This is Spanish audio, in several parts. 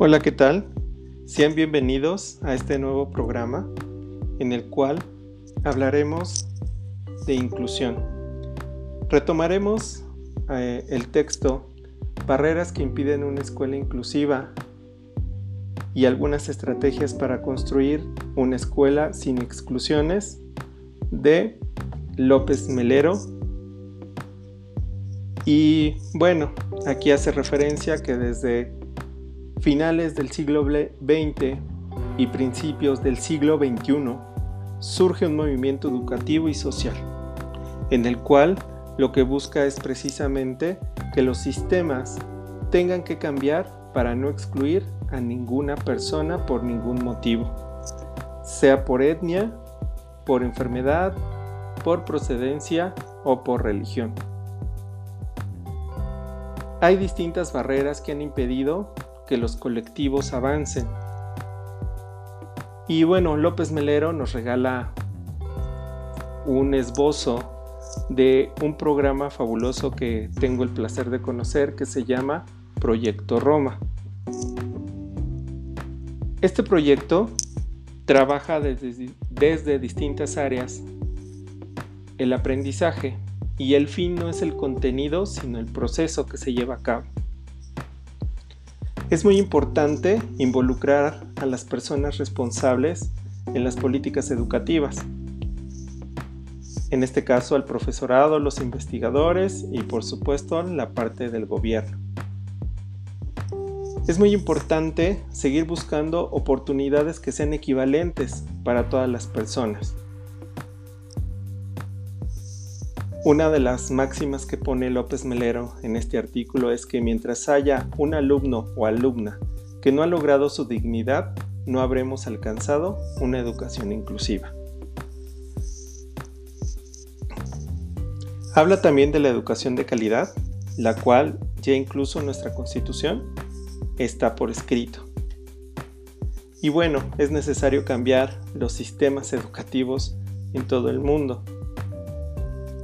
Hola, ¿qué tal? Sean bienvenidos a este nuevo programa en el cual hablaremos de inclusión. Retomaremos eh, el texto Barreras que impiden una escuela inclusiva y algunas estrategias para construir una escuela sin exclusiones de López Melero. Y bueno, aquí hace referencia que desde finales del siglo XX y principios del siglo XXI surge un movimiento educativo y social, en el cual lo que busca es precisamente que los sistemas tengan que cambiar para no excluir a ninguna persona por ningún motivo, sea por etnia, por enfermedad, por procedencia o por religión. Hay distintas barreras que han impedido que los colectivos avancen. Y bueno, López Melero nos regala un esbozo de un programa fabuloso que tengo el placer de conocer que se llama Proyecto Roma. Este proyecto trabaja desde, distintas áreas el aprendizaje y el fin no es el contenido sino el proceso que se lleva a cabo. Es muy importante involucrar a las personas responsables en las políticas educativas. En este caso al profesorado, los investigadores y por supuesto la parte del gobierno. Es muy importante seguir buscando oportunidades que sean equivalentes para todas las personas. Una de las máximas que pone López Melero en este artículo es que mientras haya un alumno o alumna que no ha logrado su dignidad, no habremos alcanzado una educación inclusiva. Habla también de la educación de calidad, la cual ya incluso nuestra constitución está por escrito. Y bueno, es necesario cambiar los sistemas educativos en todo el mundo.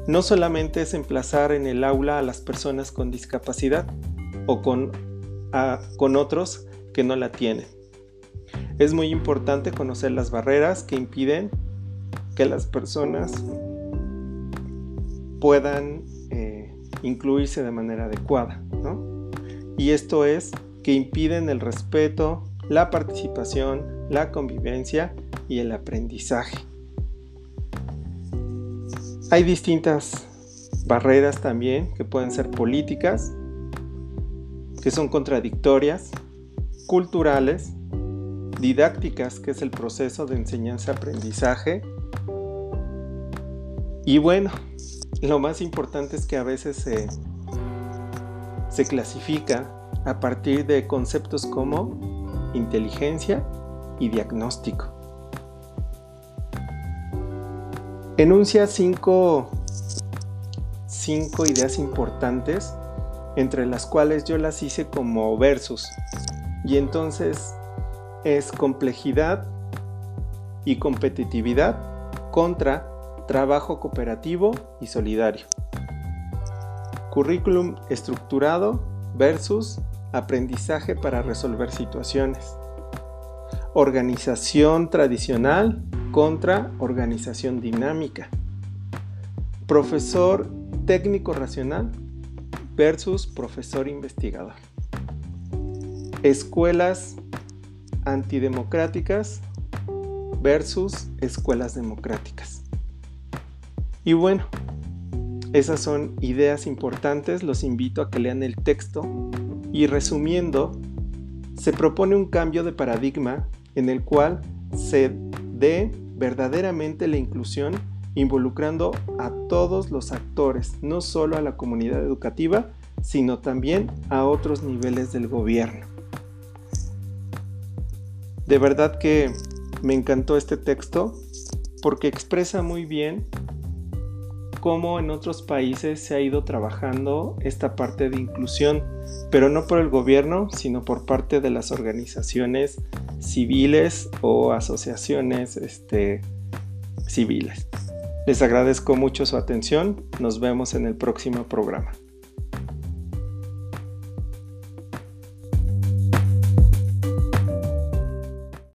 No solamente es emplazar en el aula a las personas con discapacidad o con, con otros que no la tienen. Es muy importante conocer las barreras que impiden que las personas puedan eh, incluirse de manera adecuada. Y esto es que impiden el respeto, la participación, la convivencia y el aprendizaje. Hay distintas barreras también que pueden ser políticas, que son contradictorias, culturales, didácticas, que es el proceso de enseñanza-aprendizaje. Y bueno, lo más importante es que a veces se, se clasifica a partir de conceptos como inteligencia y diagnóstico. Enuncia cinco, cinco ideas importantes, entre las cuales yo las hice como versus. Y entonces es complejidad y competitividad contra trabajo cooperativo y solidario. Currículum estructurado versus aprendizaje para resolver situaciones. Organización tradicional contra organización dinámica. Profesor técnico racional versus profesor investigador. Escuelas antidemocráticas versus escuelas democráticas. Y bueno, esas son ideas importantes, los invito a que lean el texto y resumiendo, se propone un cambio de paradigma en el cual se dé verdaderamente la inclusión involucrando a todos los actores, no solo a la comunidad educativa, sino también a otros niveles del gobierno. De verdad que me encantó este texto porque expresa muy bien cómo en otros países se ha ido trabajando esta parte de inclusión, pero no por el gobierno, sino por parte de las organizaciones civiles o asociaciones este, civiles. Les agradezco mucho su atención. Nos vemos en el próximo programa.